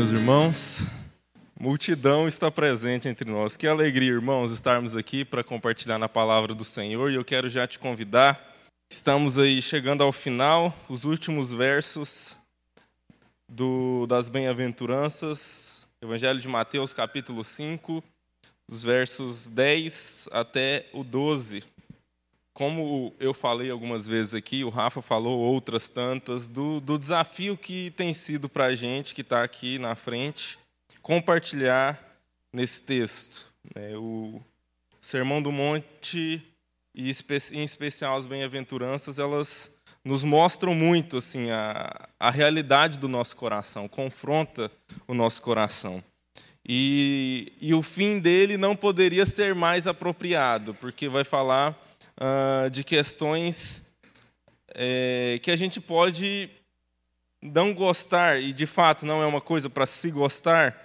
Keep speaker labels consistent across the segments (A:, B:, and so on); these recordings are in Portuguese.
A: meus irmãos. Multidão está presente entre nós. Que alegria, irmãos, estarmos aqui para compartilhar na palavra do Senhor. E eu quero já te convidar. Estamos aí chegando ao final, os últimos versos do, das bem-aventuranças, Evangelho de Mateus, capítulo 5, os versos 10 até o 12 como eu falei algumas vezes aqui, o Rafa falou outras tantas, do, do desafio que tem sido para a gente que está aqui na frente, compartilhar nesse texto. Né? O Sermão do Monte, e em especial as bem-aventuranças, elas nos mostram muito assim a, a realidade do nosso coração, confronta o nosso coração. E, e o fim dele não poderia ser mais apropriado, porque vai falar uh, de questões é, que a gente pode não gostar, e de fato não é uma coisa para se gostar,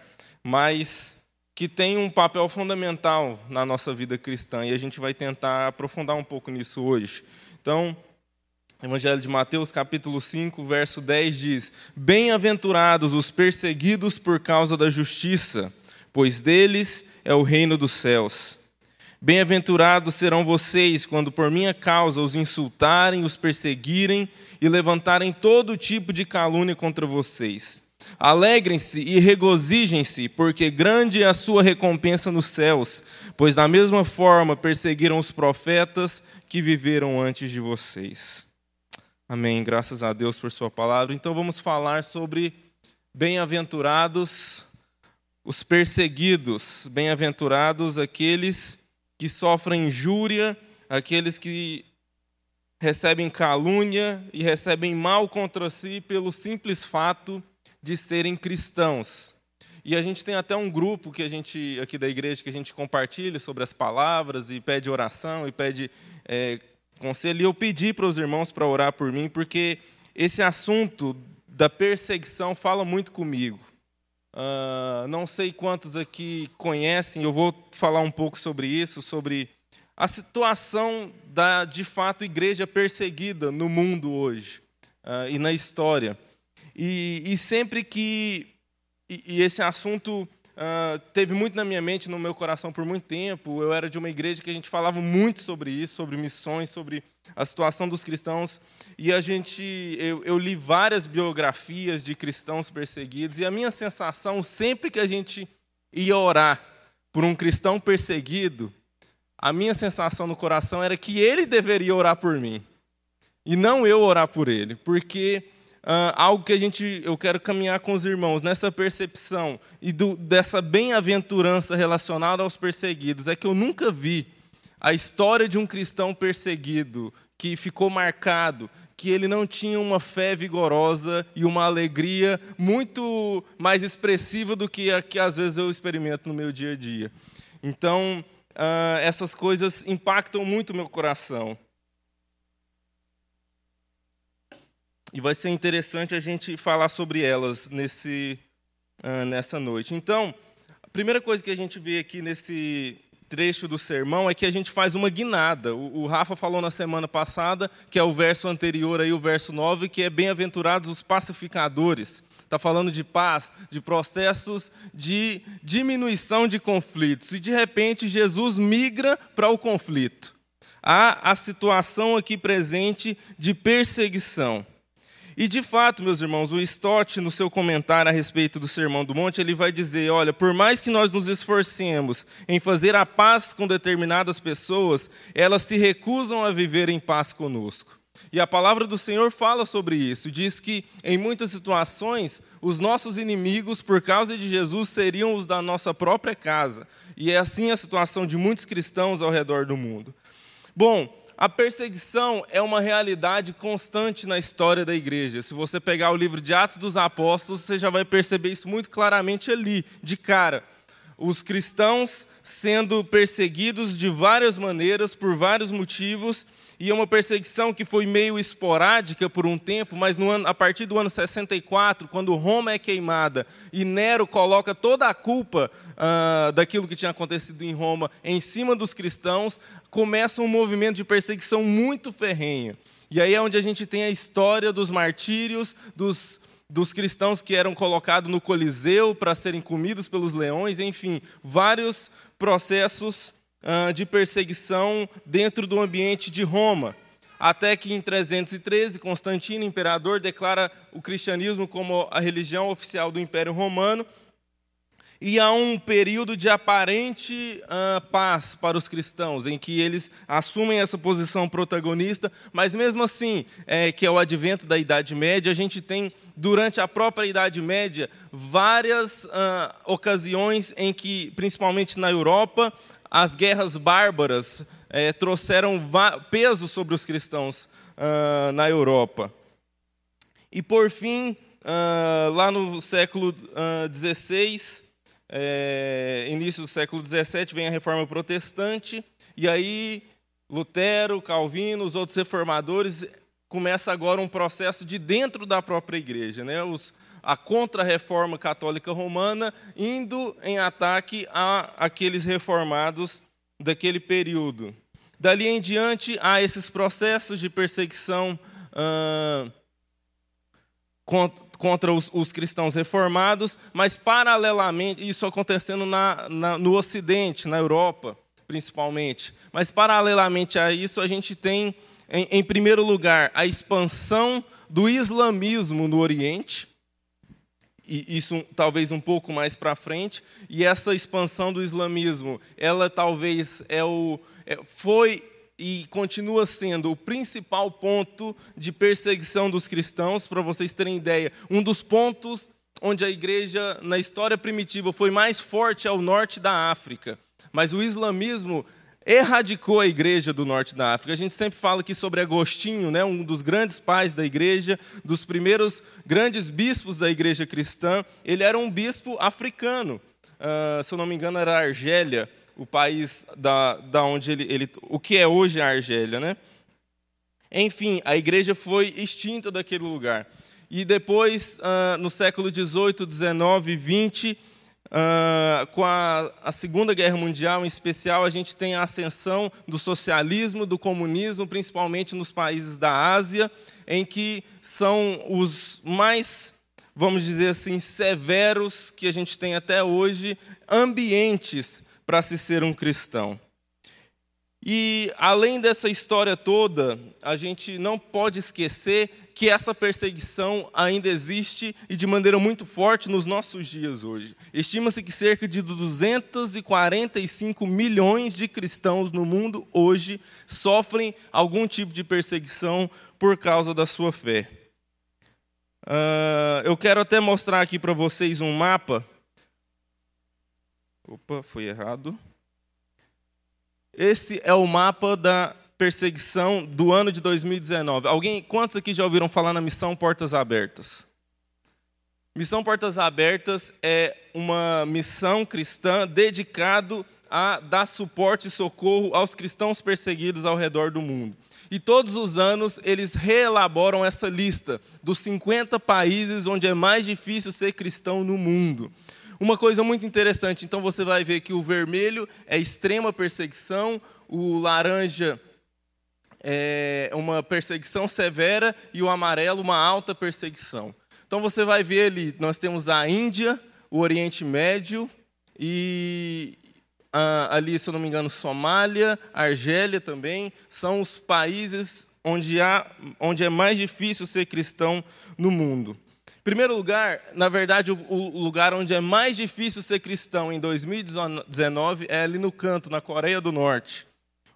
A: mas que tem um papel fundamental na nossa vida cristã, e a gente vai tentar aprofundar um pouco nisso hoje. Então, Evangelho de Mateus, capítulo 5, verso 10 diz: Bem-aventurados os perseguidos por causa da justiça, pois deles é o reino dos céus. Bem-aventurados serão vocês quando por minha causa os insultarem, os perseguirem e levantarem todo tipo de calúnia contra vocês. Alegrem-se e regozijem-se, porque grande é a sua recompensa nos céus, pois da mesma forma perseguiram os profetas que viveram antes de vocês. Amém. Graças a Deus por Sua palavra. Então vamos falar sobre bem-aventurados os perseguidos, bem-aventurados aqueles que sofrem injúria, aqueles que recebem calúnia e recebem mal contra si pelo simples fato de serem cristãos. E a gente tem até um grupo que a gente aqui da igreja que a gente compartilha sobre as palavras e pede oração e pede é, conselho. E eu pedi para os irmãos para orar por mim porque esse assunto da perseguição fala muito comigo. Uh, não sei quantos aqui conhecem, eu vou falar um pouco sobre isso, sobre a situação da, de fato, igreja perseguida no mundo hoje uh, e na história. E, e sempre que. E, e esse assunto uh, teve muito na minha mente, no meu coração por muito tempo. Eu era de uma igreja que a gente falava muito sobre isso, sobre missões, sobre a situação dos cristãos. E a gente, eu, eu, li várias biografias de cristãos perseguidos, e a minha sensação, sempre que a gente ia orar por um cristão perseguido, a minha sensação no coração era que ele deveria orar por mim, e não eu orar por ele, porque uh, algo que a gente, eu quero caminhar com os irmãos nessa percepção e do, dessa bem-aventurança relacionada aos perseguidos, é que eu nunca vi a história de um cristão perseguido que ficou marcado que ele não tinha uma fé vigorosa e uma alegria muito mais expressiva do que a que às vezes eu experimento no meu dia a dia. Então, uh, essas coisas impactam muito o meu coração. E vai ser interessante a gente falar sobre elas nesse, uh, nessa noite. Então, a primeira coisa que a gente vê aqui nesse, trecho do sermão é que a gente faz uma guinada. O, o, Rafa falou na semana passada, que é o verso anterior aí, o verso 9, que é bem-aventurados os pacificadores. Está falando de paz, de processos de diminuição de conflitos. E de repente Jesus migra para o conflito. Há a situação aqui presente de perseguição. E de fato, meus irmãos, o Stott, no seu comentário a respeito do Sermão do Monte, ele vai dizer: olha, por mais que nós nos esforcemos em fazer a paz com determinadas pessoas, elas se recusam a viver em paz conosco. E a palavra do Senhor fala sobre isso, diz que em muitas situações os nossos inimigos, por causa de Jesus, seriam os da nossa própria casa. E é assim a situação de muitos cristãos ao redor do mundo. Bom, a perseguição é uma realidade constante na história da igreja. Se você pegar o livro de Atos dos Apóstolos, você já vai perceber isso muito claramente ali, de cara. Os cristãos sendo perseguidos de várias maneiras, por vários motivos, e é uma perseguição que foi meio esporádica por um tempo, mas ano, a partir do ano 64, quando Roma é queimada e Nero coloca toda a culpa uh, daquilo que tinha acontecido em Roma em cima dos cristãos, começa um movimento de perseguição muito ferrenho. E aí é onde a gente tem a história dos martírios, dos dos cristãos que eram colocados no Coliseu para serem comidos pelos leões, enfim, vários processos de perseguição dentro do ambiente de Roma. Até que em 313, Constantino, imperador, declara o cristianismo como a religião oficial do Império Romano e há um período de aparente uh, paz para os cristãos, em que eles assumem essa posição protagonista, mas mesmo assim, é, que é o advento da Idade Média, a gente tem, durante a própria Idade Média, várias uh, ocasiões em que, principalmente na Europa, as guerras bárbaras é, trouxeram peso sobre os cristãos uh, na Europa. E, por fim, lá no século XVI, é, início do século XVII, vem a reforma protestante, e aí Lutero, Calvino, os outros reformadores, começa agora um processo de dentro da própria igreja, né? Os, a contra-reforma católica romana indo em ataque a aqueles reformados daquele período. Dali em diante, há esses processos de perseguição ah, contra os, os, cristãos reformados, mas paralelamente, isso acontecendo na, na, no Ocidente, na Europa, principalmente. Mas paralelamente a isso, a gente tem, em, em primeiro lugar, a expansão do islamismo no Oriente, isso talvez um pouco mais para frente, e essa expansão do islamismo, ela talvez é o, é, foi e continua sendo o principal ponto de perseguição dos cristãos, para vocês terem ideia. Um dos pontos onde a igreja, na história primitiva, foi mais forte ao norte da África. Mas o islamismo erradicou a igreja do norte da África. A gente sempre fala aqui sobre Agostinho, né, um dos grandes pais da igreja, dos primeiros grandes bispos da igreja cristã. Ele era um bispo africano, uh, se eu não me engano, era Argélia o país da, da onde ele, ele, o que é hoje a Argélia, né? Enfim, a igreja foi extinta daquele lugar. E depois, uh, no século XVIII, XIX e XX, uh, com a, a, Segunda Guerra Mundial em especial, a gente tem a ascensão do socialismo, do comunismo, principalmente nos países da Ásia, em que são os mais, vamos dizer assim, severos que a gente tem até hoje, ambientes para se ser um cristão. E além dessa história toda, a gente não pode esquecer que essa perseguição ainda existe e de maneira muito forte nos nossos dias hoje. Estima-se que cerca de 245 milhões de cristãos no mundo hoje sofrem algum tipo de perseguição por causa da sua fé. Uh, eu quero até mostrar aqui para vocês um mapa Opa, foi errado. Esse é o mapa da perseguição do ano de 2019. Alguém, quantos aqui já ouviram falar na missão Portas Abertas? Missão Portas Abertas é uma missão cristã dedicado a dar suporte e socorro aos cristãos perseguidos ao redor do mundo. E todos os anos eles reelaboram essa lista dos 50 países onde é mais difícil ser cristão no mundo. Uma coisa muito interessante, então você vai ver que o vermelho é extrema perseguição, o laranja é uma perseguição severa e o amarelo uma alta perseguição. Então você vai ver ali, nós temos a Índia, o Oriente Médio e ali, se eu não me engano, Somália, Argélia também, são os países onde, há, onde é mais difícil ser cristão no mundo primeiro lugar, na verdade, o, lugar onde é mais difícil ser cristão em 2019 é ali no canto, na Coreia do Norte,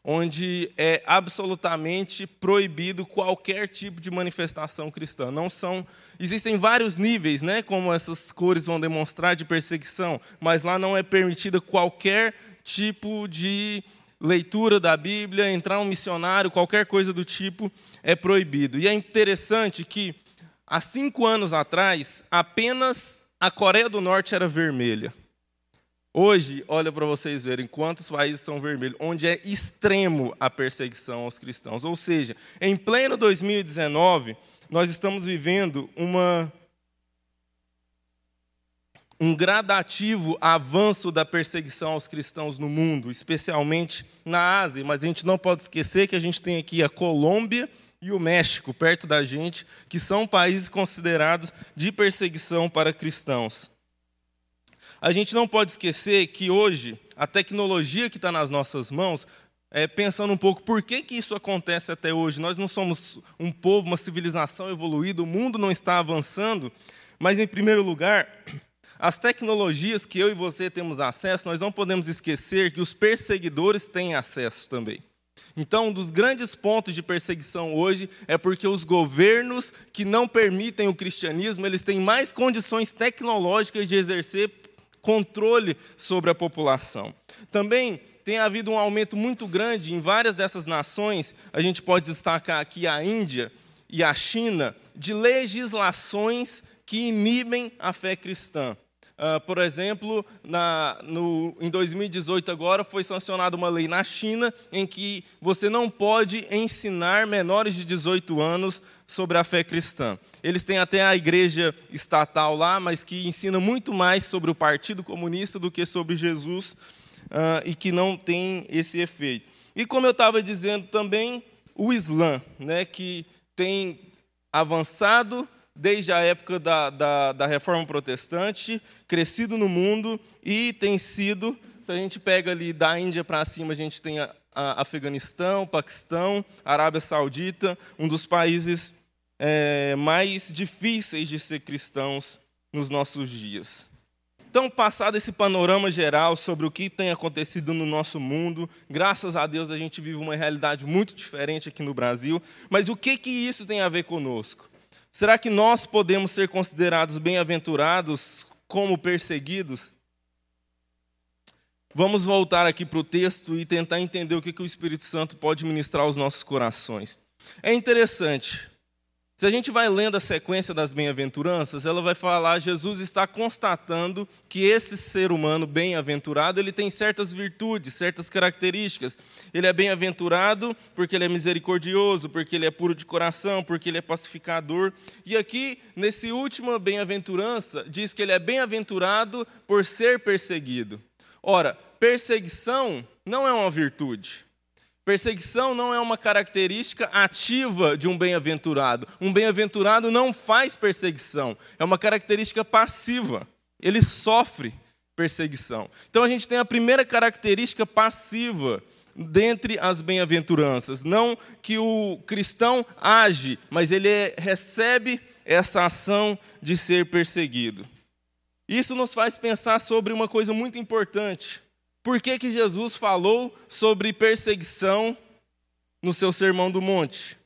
A: onde é absolutamente proibido qualquer tipo de manifestação cristã. Não são, existem vários níveis, né, como essas cores vão demonstrar de perseguição, mas lá não é permitida qualquer tipo de leitura da Bíblia, entrar um missionário, qualquer coisa do tipo é proibido. E é interessante que Há cinco anos atrás, apenas a Coreia do Norte era vermelha. Hoje, olha para vocês verem quantos países são vermelhos, onde é extremo a perseguição aos cristãos. Ou seja, em pleno 2019, nós estamos vivendo uma, um gradativo avanço da perseguição aos cristãos no mundo, especialmente na Ásia. Mas a gente não pode esquecer que a gente tem aqui a Colômbia, e o México, perto da gente, que são países considerados de perseguição para cristãos. A gente não pode esquecer que hoje a tecnologia que está nas nossas mãos, é, pensando um pouco por que, que isso acontece até hoje. Nós não somos um povo, uma civilização evoluída, o mundo não está avançando, mas, em primeiro lugar, as tecnologias que eu e você temos acesso, nós não podemos esquecer que os perseguidores têm acesso também. Então, um dos grandes pontos de perseguição hoje é porque os governos que não permitem o cristianismo, eles têm mais condições tecnológicas de exercer controle sobre a população. Também tem havido um aumento muito grande em várias dessas nações, a gente pode destacar aqui a Índia e a China, de legislações que inibem a fé cristã. Uh, por exemplo, na, no, em 2018 agora foi sancionada uma lei na China em que você não pode ensinar menores de 18 anos sobre a fé cristã. Eles têm até a igreja estatal lá, mas que ensina muito mais sobre o Partido Comunista do que sobre Jesus uh, e que não tem esse efeito. E como eu estava dizendo também, o Islã, né, que tem avançado desde a época da, da, da Reforma Protestante, crescido no mundo e tem sido, se a gente pega ali da Índia para cima, a gente tem a, a Afeganistão, Paquistão, Arábia Saudita, um dos países é, mais difíceis de ser cristãos nos nossos dias. Então, passado esse panorama geral sobre o que tem acontecido no nosso mundo, graças a Deus a gente vive uma realidade muito diferente aqui no Brasil, mas o que, que isso tem a ver conosco? Será que nós podemos ser considerados bem-aventurados como perseguidos? Vamos voltar aqui para o texto e tentar entender o que, que o Espírito Santo pode ministrar aos nossos corações. É interessante, se a gente vai lendo a sequência das bem-aventuranças, ela vai falar, Jesus está constatando que esse ser humano bem-aventurado, ele tem certas virtudes, certas características. Ele é bem-aventurado porque ele é misericordioso, porque ele é puro de coração, porque ele é pacificador. E aqui, nesse última bem-aventurança, diz que ele é bem-aventurado por ser perseguido. Ora, perseguição não é uma virtude. Perseguição não é uma característica ativa de um bem-aventurado. Um bem-aventurado não faz perseguição, é uma característica passiva. Ele sofre perseguição. Então a gente tem a primeira característica passiva dentre as bem-aventuranças. Não que o cristão age, mas ele recebe essa ação de ser perseguido. Isso nos faz pensar sobre uma coisa muito importante. Por que, que Jesus falou sobre perseguição no seu Sermão do Monte?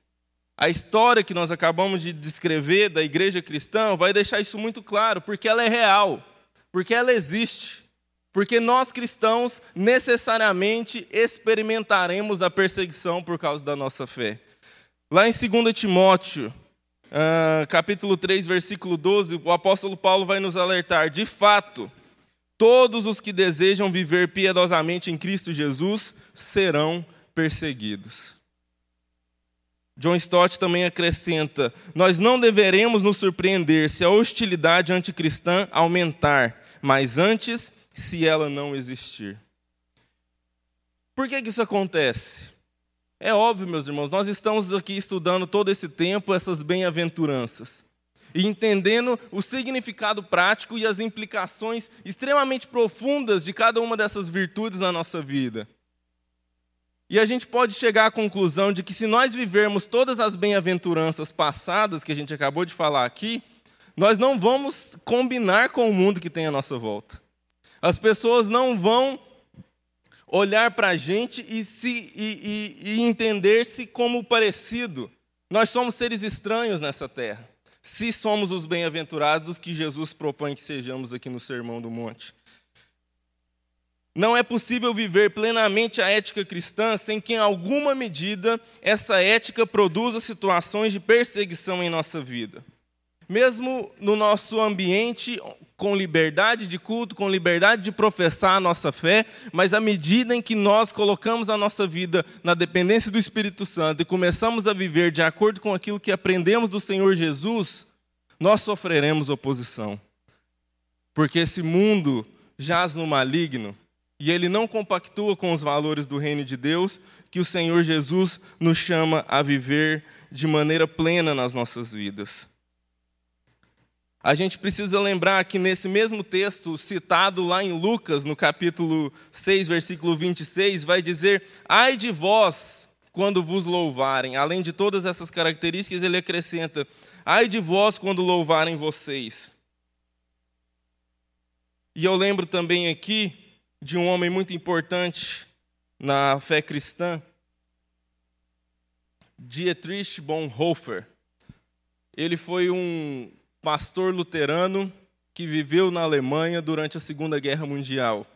A: A história que nós acabamos de descrever da igreja cristã vai deixar isso muito claro, porque ela é real, porque ela existe, porque nós cristãos necessariamente experimentaremos a perseguição por causa da nossa fé. Lá em 2 Timóteo, uh, capítulo 3, versículo 12, o apóstolo Paulo vai nos alertar: de fato, Todos os que desejam viver piedosamente em Cristo Jesus serão perseguidos. John Stott também acrescenta: Nós não deveremos nos surpreender se a hostilidade anticristã aumentar, mas antes, se ela não existir. Por que, que isso acontece? É óbvio, meus irmãos, nós estamos aqui estudando todo esse tempo essas bem-aventuranças e entendendo o significado prático e as implicações extremamente profundas de cada uma dessas virtudes na nossa vida. E a gente pode chegar à conclusão de que se nós vivermos todas as bem-aventuranças passadas que a gente acabou de falar aqui, nós não vamos combinar com o mundo que tem à nossa volta. As pessoas não vão olhar para a gente e, se, e, e, e entender-se como parecido. Nós somos seres estranhos nessa terra se somos os bem-aventurados que Jesus propõe que sejamos aqui no Sermão do Monte. Não é possível viver plenamente a ética cristã sem que, em alguma medida, essa ética produza situações de perseguição em nossa vida. Mesmo no nosso ambiente, com liberdade de culto, com liberdade de professar a nossa fé, mas à medida em que nós colocamos a nossa vida na dependência do Espírito Santo e começamos a viver de acordo com aquilo que aprendemos do Senhor Jesus, nós sofreremos oposição. Porque esse mundo jaz no maligno e ele não compactua com os valores do reino de Deus que o Senhor Jesus nos chama a viver de maneira plena nas nossas vidas. A gente precisa lembrar que nesse mesmo texto, citado lá em Lucas, no capítulo 6, versículo 26, vai dizer: Ai de vós quando vos louvarem. Além de todas essas características, ele acrescenta: Ai de vós quando louvarem vocês. E eu lembro também aqui de um homem muito importante na fé cristã, Dietrich Bonhoeffer. Ele foi um pastor luterano que viveu na Alemanha durante a Segunda Guerra Mundial.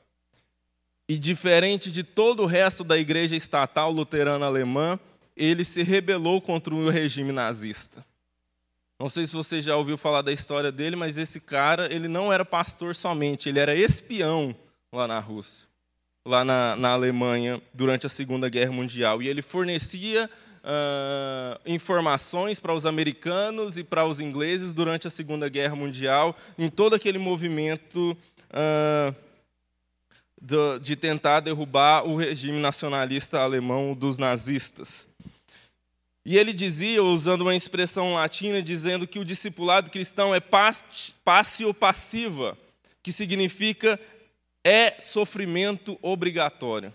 A: E diferente de todo o resto da igreja estatal luterana alemã, ele se rebelou contra o regime nazista. Não sei se você já ouviu falar da história dele, mas esse cara, ele não era pastor somente, ele era espião lá na Rússia, lá na, na Alemanha, durante a Segunda Guerra Mundial. E ele fornecia uh, informações para os americanos e para os ingleses durante a Segunda Guerra Mundial, em todo aquele movimento uh, de, de tentar derrubar o regime nacionalista alemão dos nazistas. E ele dizia, usando uma expressão latina, dizendo que o discipulado cristão é passio passiva, que significa é sofrimento obrigatório.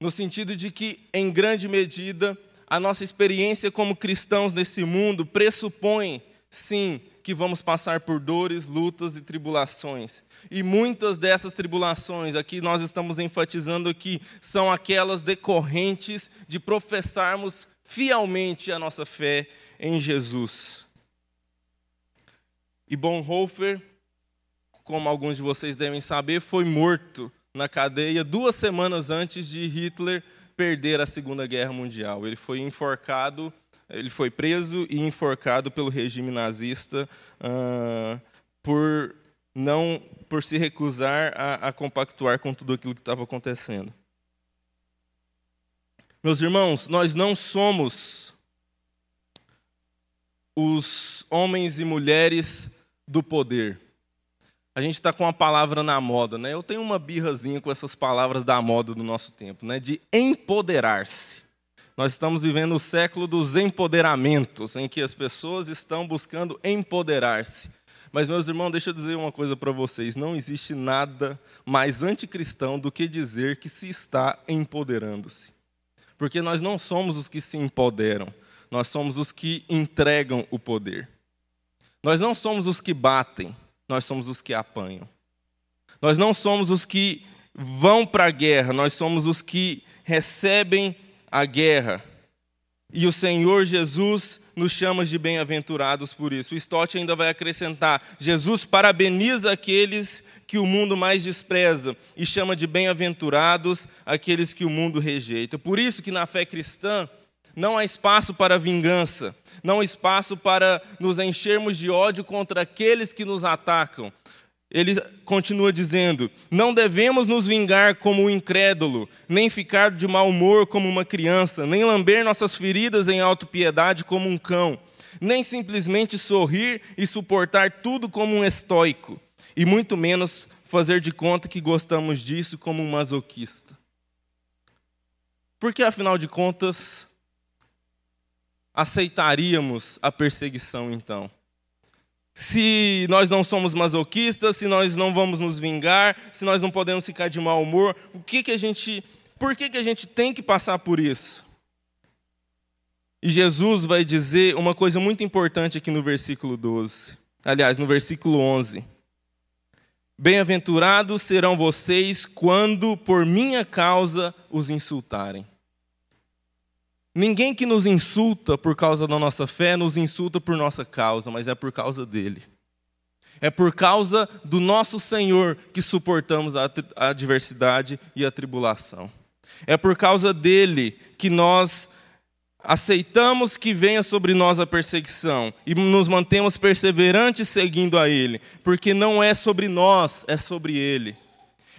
A: No sentido de que, em grande medida, a nossa experiência como cristãos nesse mundo pressupõe, sim, que vamos passar por dores, lutas e tribulações. E muitas dessas tribulações, aqui nós estamos enfatizando aqui, são aquelas decorrentes de professarmos fielmente a nossa fé em Jesus. E Bonhoeffer, como alguns de vocês devem saber, foi morto na cadeia duas semanas antes de Hitler perder a Segunda Guerra Mundial. Ele foi enforcado, ele foi preso e enforcado pelo regime nazista uh, por não por se recusar a, a compactuar com tudo aquilo que estava acontecendo. Meus irmãos, nós não somos os homens e mulheres do poder. A gente está com a palavra na moda, né? Eu tenho uma birrazinha com essas palavras da moda do nosso tempo, né? De empoderar-se. Nós estamos vivendo o século dos empoderamentos, em que as pessoas estão buscando empoderar-se. Mas, meus irmãos, deixa eu dizer uma coisa para vocês: não existe nada mais anticristão do que dizer que se está empoderando-se. Porque nós não somos os que se empoderam, nós somos os que entregam o poder. Nós não somos os que batem, nós somos os que apanham. Nós não somos os que vão para a guerra, nós somos os que recebem a guerra. E o Senhor Jesus nos chama de bem-aventurados por isso. O Stott ainda vai acrescentar: Jesus parabeniza aqueles que o mundo mais despreza e chama de bem-aventurados aqueles que o mundo rejeita. Por isso que na fé cristã, não há espaço para vingança, não há espaço para nos enchermos de ódio contra aqueles que nos atacam. Ele continua dizendo: Não devemos nos vingar como o incrédulo, nem ficar de mau humor como uma criança, nem lamber nossas feridas em autopiedade como um cão, nem simplesmente sorrir e suportar tudo como um estoico, e muito menos fazer de conta que gostamos disso como um masoquista. Porque, afinal de contas, aceitaríamos a perseguição então? Se nós não somos masoquistas, se nós não vamos nos vingar, se nós não podemos ficar de mau humor, o que que a gente, por que que a gente tem que passar por isso? E Jesus vai dizer uma coisa muito importante aqui no versículo 12. Aliás, no versículo 11. Bem-aventurados serão vocês quando por minha causa os insultarem. Ninguém que nos insulta por causa da nossa fé nos insulta por nossa causa, mas é por causa dele. É por causa do nosso Senhor que suportamos a adversidade e a tribulação. É por causa dele que nós aceitamos que venha sobre nós a perseguição e nos mantemos perseverantes seguindo a ele, porque não é sobre nós, é sobre ele.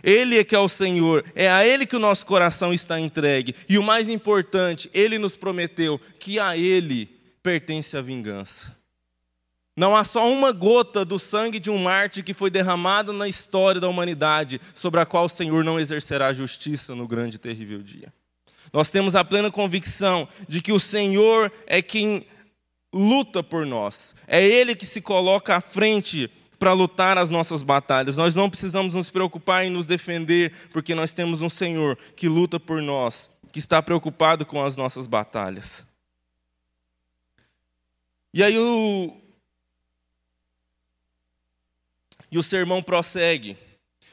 A: Ele é que é o Senhor, é a Ele que o nosso coração está entregue. E o mais importante, Ele nos prometeu que a Ele pertence a vingança. Não há só uma gota do sangue de um mártir que foi derramado na história da humanidade, sobre a qual o Senhor não exercerá justiça no grande e terrível dia. Nós temos a plena convicção de que o Senhor é quem luta por nós. É Ele que se coloca à frente para lutar as nossas batalhas. Nós não precisamos nos preocupar em nos defender, porque nós temos um Senhor que luta por nós, que está preocupado com as nossas batalhas. E aí o, e o sermão prossegue.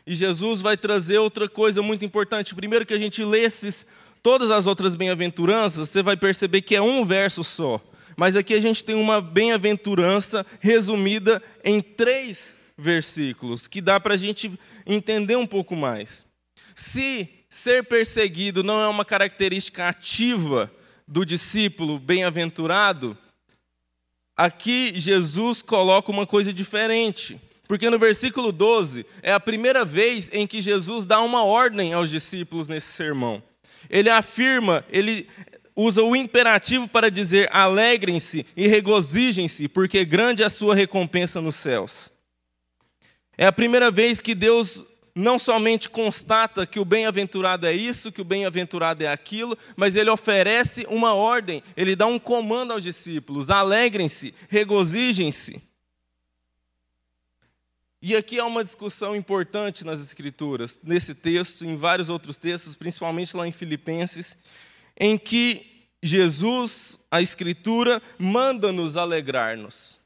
A: E Jesus vai trazer outra coisa muito importante. Primeiro que a gente lê esses, todas as outras bem-aventuranças, você vai perceber que é um verso só. Mas aqui a gente tem uma bem-aventurança resumida em três versículos, que dá para a gente entender um pouco mais. Se ser perseguido não é uma característica ativa do discípulo bem-aventurado, aqui Jesus coloca uma coisa diferente. Porque no versículo 12 é a primeira vez em que Jesus dá uma ordem aos discípulos nesse sermão. Ele afirma, ele usa o imperativo para dizer: alegrem-se e regozijem-se, porque grande é a sua recompensa nos céus. É a primeira vez que Deus não somente constata que o bem-aventurado é isso, que o bem-aventurado é aquilo, mas ele oferece uma ordem, ele dá um comando aos discípulos: alegrem-se, regozijem-se. E aqui há uma discussão importante nas Escrituras, nesse texto, em vários outros textos, principalmente lá em Filipenses, em que Jesus, a Escritura, manda nos alegrar-nos.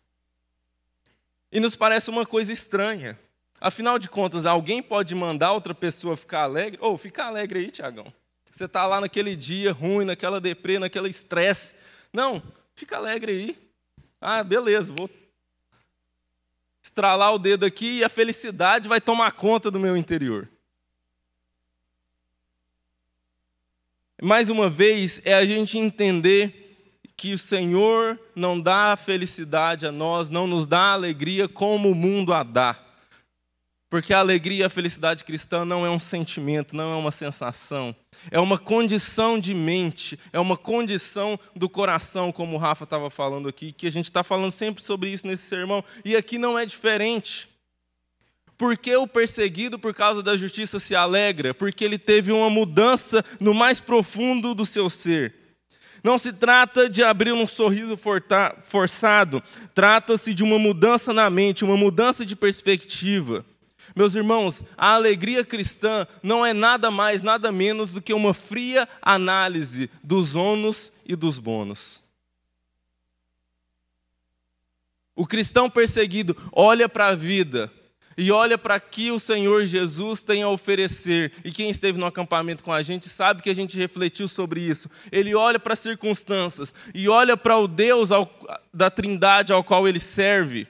A: E nos parece uma coisa estranha. Afinal de contas, alguém pode mandar outra pessoa ficar alegre? Ou oh, fica alegre aí, Tiagão. Você está lá naquele dia ruim, naquela deprê, naquele estresse. Não, fica alegre aí. Ah, beleza, vou estralar o dedo aqui e a felicidade vai tomar conta do meu interior. Mais uma vez, é a gente entender que o Senhor não dá felicidade a nós, não nos dá alegria como o mundo a dá. Porque a alegria e a felicidade cristã não é um sentimento, não é uma sensação. É uma condição de mente, é uma condição do coração, como o Rafa estava falando aqui, que a gente está falando sempre sobre isso nesse sermão. E aqui não é diferente. Porque o perseguido por causa da justiça se alegra? Porque ele teve uma mudança no mais profundo do seu ser. Não se trata de abrir um sorriso forçado, trata-se de uma mudança na mente, uma mudança de perspectiva. Meus irmãos, a alegria cristã não é nada mais, nada menos do que uma fria análise dos ônus e dos bônus. O cristão perseguido olha para a vida e olha para que o Senhor Jesus tem a oferecer. E quem esteve no acampamento com a gente sabe que a gente refletiu sobre isso. Ele olha para as circunstâncias e olha para o Deus ao, da Trindade ao qual ele serve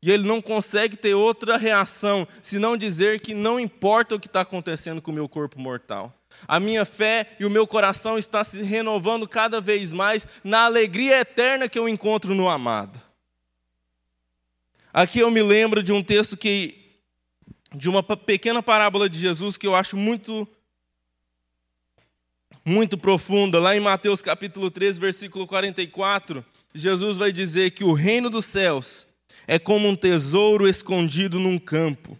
A: e ele não consegue ter outra reação senão dizer que não importa o que está acontecendo com o meu corpo mortal. A minha fé e o meu coração está se renovando cada vez mais na alegria eterna que eu encontro no amado. Aqui eu me lembro de um texto que de uma pequena parábola de Jesus que eu acho muito muito profunda, lá em Mateus capítulo 13, versículo 44, Jesus vai dizer que o reino dos céus é como um tesouro escondido num campo.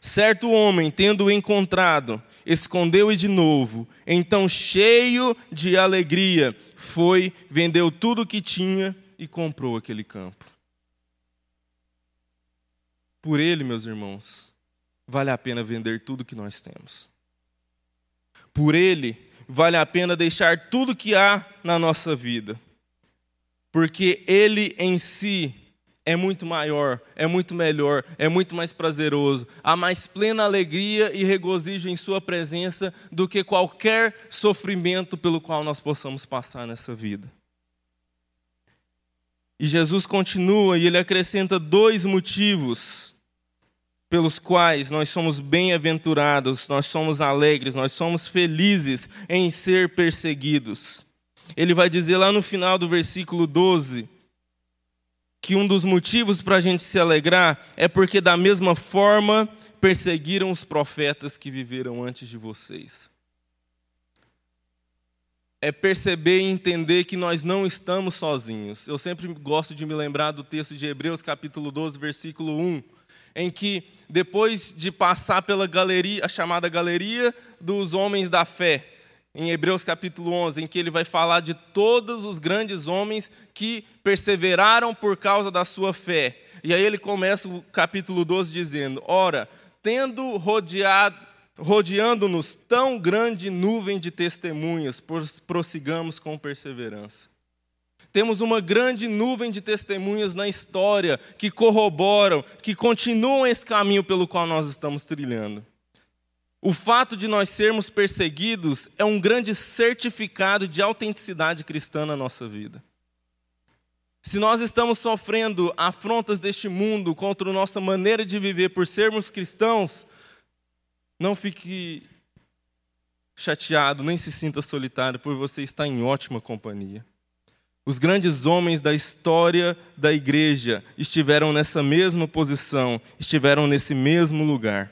A: Certo homem, tendo-o encontrado, escondeu-o de novo. Então, cheio de alegria, foi, vendeu tudo o que tinha e comprou aquele campo. Por ele, meus irmãos, vale a pena vender tudo que nós temos. Por ele, vale a pena deixar tudo que há na nossa vida. Porque ele em si é muito maior, é muito melhor, é muito mais prazeroso. Há mais plena alegria e regozijo em Sua presença do que qualquer sofrimento pelo qual nós possamos passar nessa vida. E Jesus continua e ele acrescenta dois motivos pelos quais nós somos bem-aventurados, nós somos alegres, nós somos felizes em ser perseguidos. Ele vai dizer lá no final do versículo 12 que um dos motivos para a gente se alegrar é porque, da mesma forma, perseguiram os profetas que viveram antes de vocês. É perceber e entender que nós não estamos sozinhos. Eu sempre gosto de me lembrar do texto de Hebreus, capítulo 12, versículo 1, em que, depois de passar pela galeria, a chamada galeria dos homens da fé, em Hebreus capítulo 11, em que ele vai falar de todos os grandes homens que perseveraram por causa da sua fé. E aí ele começa o capítulo 12 dizendo: Ora, tendo rodeado, rodeando-nos tão grande nuvem de testemunhas, prossigamos com perseverança. Temos uma grande nuvem de testemunhas na história que corroboram, que continuam esse caminho pelo qual nós estamos trilhando. O fato de nós sermos perseguidos é um grande certificado de autenticidade cristã na nossa vida. Se nós estamos sofrendo afrontas deste mundo contra a nossa maneira de viver por sermos cristãos, não fique chateado, nem se sinta solitário, por você estar em ótima companhia. Os grandes homens da história da igreja estiveram nessa mesma posição, estiveram nesse mesmo lugar.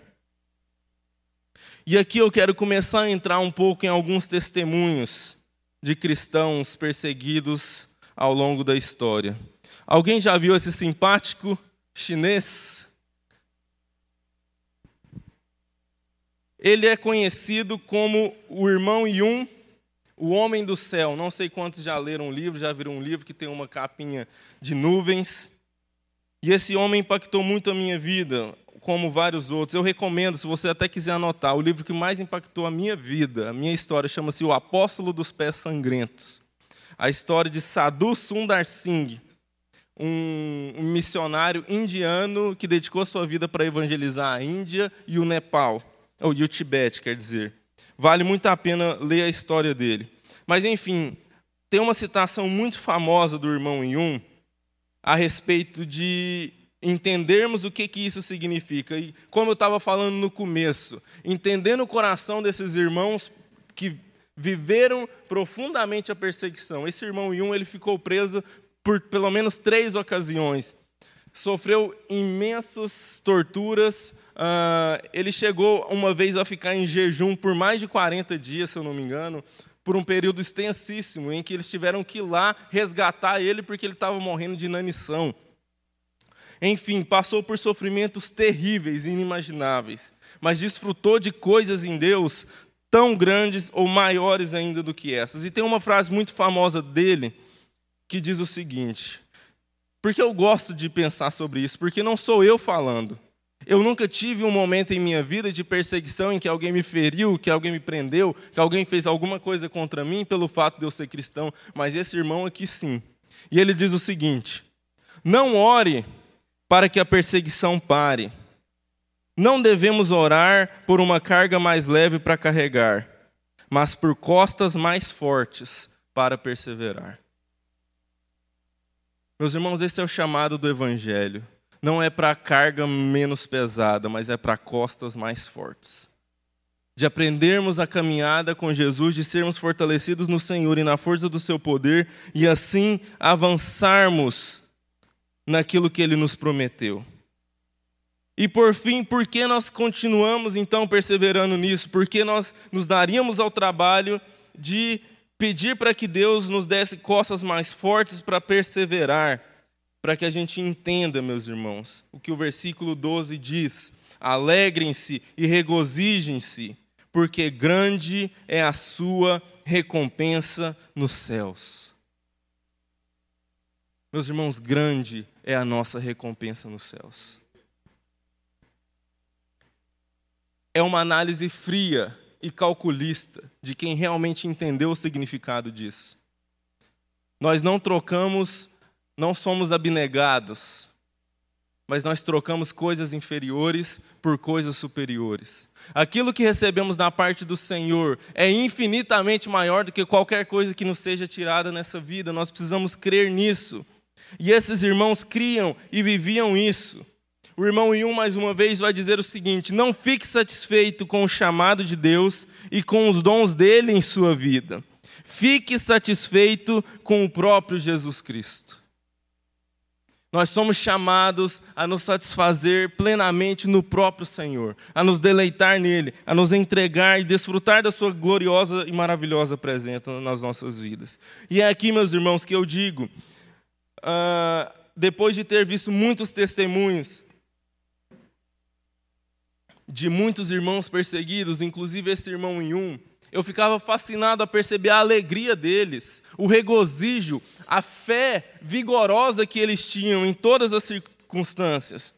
A: E aqui eu quero começar a entrar um pouco em alguns testemunhos de cristãos perseguidos ao longo da história. Alguém já viu esse simpático chinês? Ele é conhecido como o irmão Yun o Homem do Céu, não sei quantos já leram um livro, já viram um livro que tem uma capinha de nuvens. E esse homem impactou muito a minha vida, como vários outros. Eu recomendo, se você até quiser anotar, o livro que mais impactou a minha vida, a minha história, chama-se O Apóstolo dos Pés Sangrentos. A história de Sadhu Sundar Singh, um, missionário indiano que dedicou sua vida para evangelizar a Índia e o Nepal, ou e o Tibete, quer dizer. Vale muito a pena ler a história dele. Mas, enfim, tem uma citação muito famosa do irmão Yun a respeito de entendermos o que, que isso significa. E, como eu estava falando no começo, entendendo o coração desses irmãos que viveram profundamente a perseguição. Esse irmão Yun ele ficou preso por pelo menos três ocasiões. Sofreu imensas torturas, Uh, ele chegou uma vez a ficar em jejum por mais de 40 dias, se eu não me engano, por um período extensíssimo, em que eles tiveram que ir lá resgatar ele porque ele estava morrendo de inanição. Enfim, passou por sofrimentos terríveis e inimagináveis, mas desfrutou de coisas em Deus tão grandes ou maiores ainda do que essas. E tem uma frase muito famosa dele que diz o seguinte: porque eu gosto de pensar sobre isso, porque não sou eu falando. Eu nunca tive um momento em minha vida de perseguição em que alguém me feriu, que alguém me prendeu, que alguém fez alguma coisa contra mim pelo fato de eu ser cristão, mas esse irmão aqui sim. E ele diz o seguinte: Não ore para que a perseguição pare. Não devemos orar por uma carga mais leve para carregar, mas por costas mais fortes para perseverar. Meus irmãos, esse é o chamado do Evangelho não é para carga menos pesada, mas é para costas mais fortes. De aprendermos a caminhada com Jesus, de sermos fortalecidos no Senhor e na força do seu poder, e assim avançarmos naquilo que ele nos prometeu. E por fim, por que nós continuamos então perseverando nisso? Porque nós nos daríamos ao trabalho de pedir para que Deus nos desse costas mais fortes para perseverar para que a gente entenda, meus irmãos, o que o versículo 12 diz: alegrem-se e regozijem-se, porque grande é a sua recompensa nos céus. Meus irmãos, grande é a nossa recompensa nos céus. É uma análise fria e calculista de quem realmente entendeu o significado disso. Nós não trocamos não somos abnegados, mas nós trocamos coisas inferiores por coisas superiores. Aquilo que recebemos da parte do Senhor é infinitamente maior do que qualquer coisa que nos seja tirada nessa vida. Nós precisamos crer nisso. E esses irmãos criam e viviam isso. O irmão Yun, mais uma vez, vai dizer o seguinte: não fique satisfeito com o chamado de Deus e com os dons dele em sua vida. Fique satisfeito com o próprio Jesus Cristo. Nós somos chamados a nos satisfazer plenamente no próprio Senhor, a nos deleitar nele, a nos entregar e desfrutar da sua gloriosa e maravilhosa presença nas nossas vidas. E é aqui, meus irmãos, que eu digo, uh, depois de ter visto muitos testemunhos de muitos irmãos perseguidos, inclusive esse irmão em um, Eu ficava fascinado a perceber a alegria deles, o regozijo, a fé vigorosa que eles tinham em todas as circunstâncias.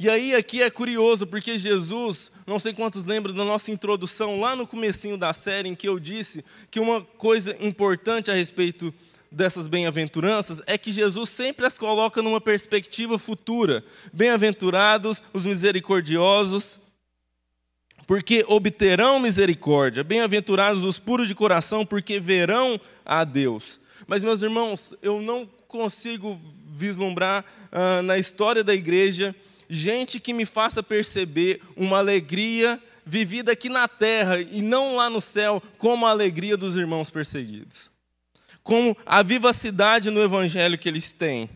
A: E aí aqui é curioso, porque Jesus, não sei quantos lembram da nossa introdução lá no comecinho da série, em que eu disse que uma coisa importante a respeito dessas bem-aventuranças é que Jesus sempre as coloca numa perspectiva futura. Bem-aventurados os misericordiosos, porque obterão misericórdia. Bem-aventurados os puros de coração, porque verão a Deus. Mas, meus irmãos, eu não consigo vislumbrar ah, na história da igreja gente que me faça perceber uma alegria vivida aqui na terra e não lá no céu, como a alegria dos irmãos perseguidos. Como a vivacidade no evangelho que eles têm.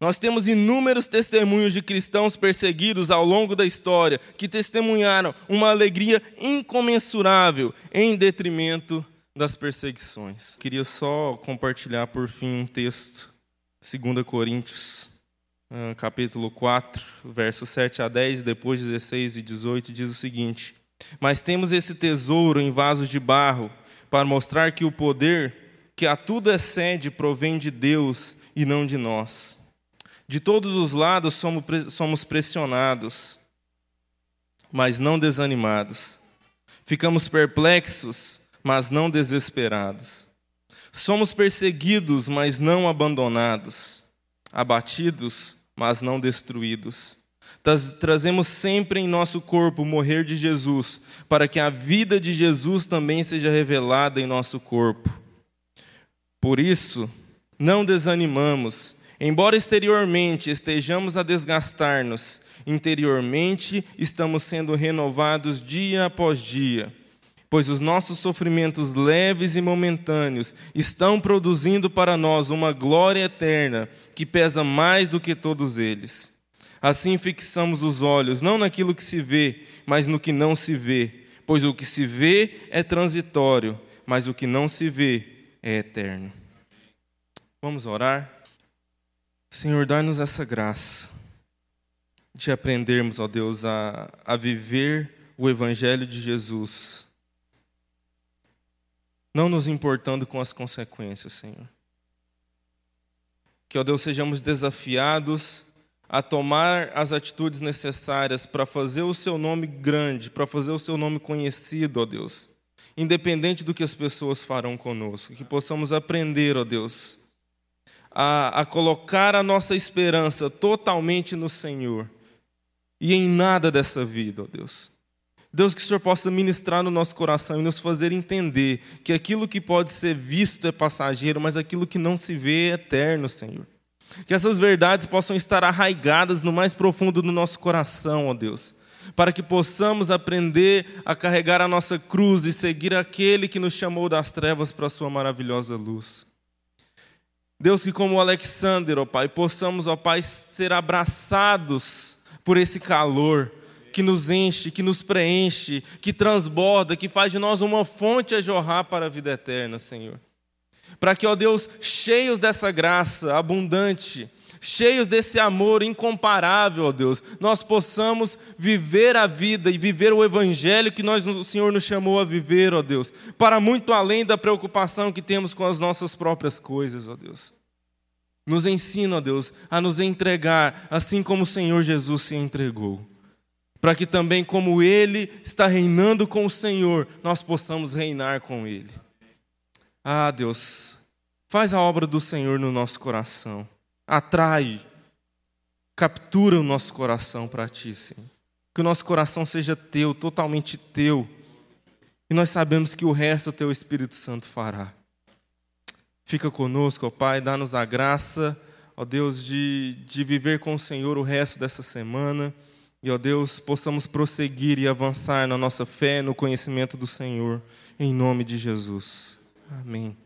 A: Nós temos inúmeros testemunhos de cristãos perseguidos ao longo da história que testemunharam uma alegria incomensurável em detrimento das perseguições. Queria só compartilhar por fim um texto 2 Coríntios, ah, capítulo 4, versos 7 a 10, depois 16 e 18, diz o seguinte: Mas temos esse tesouro em vasos de barro, para mostrar que o poder que a tudo excede provém de Deus e não de nós. De todos os lados somos pressionados, mas não desanimados. Ficamos perplexos, mas não desesperados Somos perseguidos, mas não abandonados, abatidos, mas não destruídos. Trazemos sempre em nosso corpo o morrer de Jesus, para que a vida de Jesus também seja revelada em nosso corpo. Por isso, não desanimamos, embora exteriormente estejamos a desgastar-nos, interiormente estamos sendo renovados dia após dia pois os nossos sofrimentos leves e momentâneos estão produzindo para nós uma glória eterna que pesa mais do que todos eles. Assim fixamos os olhos não naquilo que se vê, mas no que não se vê, pois o que se vê é transitório, mas o que não se vê é eterno. Vamos orar? Senhor, dá-nos essa graça de aprendermos, ó Deus, a, a viver o Evangelho de Jesus não nos importando com as consequências, Senhor. Que, ó Deus, sejamos desafiados a tomar as atitudes necessárias para fazer o seu nome grande, para fazer o seu nome conhecido, ó Deus, independente do que as pessoas farão conosco. Que possamos aprender, ó Deus, a, a colocar a nossa esperança totalmente no Senhor e em nada dessa vida, ó Deus. Deus, que o Senhor possa ministrar no nosso coração e nos fazer entender que aquilo que pode ser visto é passageiro, mas aquilo que não se vê é eterno, Senhor. Que essas verdades possam estar arraigadas no mais profundo do nosso coração, ó Deus, para que possamos aprender a carregar a nossa cruz e seguir aquele que nos chamou das trevas para a sua maravilhosa luz. Deus, que como Alexander, ó Pai, possamos, ó Pai, ser abraçados por esse calor, que nos enche, que nos preenche, que transborda, que faz de nós uma fonte a jorrar para a vida eterna, Senhor. Para que, ó Deus, cheios dessa graça abundante, cheios desse amor incomparável, ó Deus, nós possamos viver a vida e viver o evangelho que nós, o Senhor nos chamou a viver, ó Deus, para muito além da preocupação que temos com as nossas próprias coisas, ó Deus. Nos ensina, ó Deus, a nos entregar assim como o Senhor Jesus se entregou para que também, como Ele está reinando com o Senhor, nós possamos reinar com Ele. Ah, Deus, faz a obra do Senhor no nosso coração, atrai, captura o nosso coração para Ti, Senhor. Que o nosso coração seja Teu, totalmente Teu, e nós sabemos que o resto o Teu Espírito Santo fará. Fica conosco, ó Pai, dá-nos a graça, ó Deus, de, de viver com o Senhor o resto dessa semana. E, ó Deus, possamos prosseguir e avançar na nossa fé, no conhecimento do Senhor, em nome de Jesus. Amém.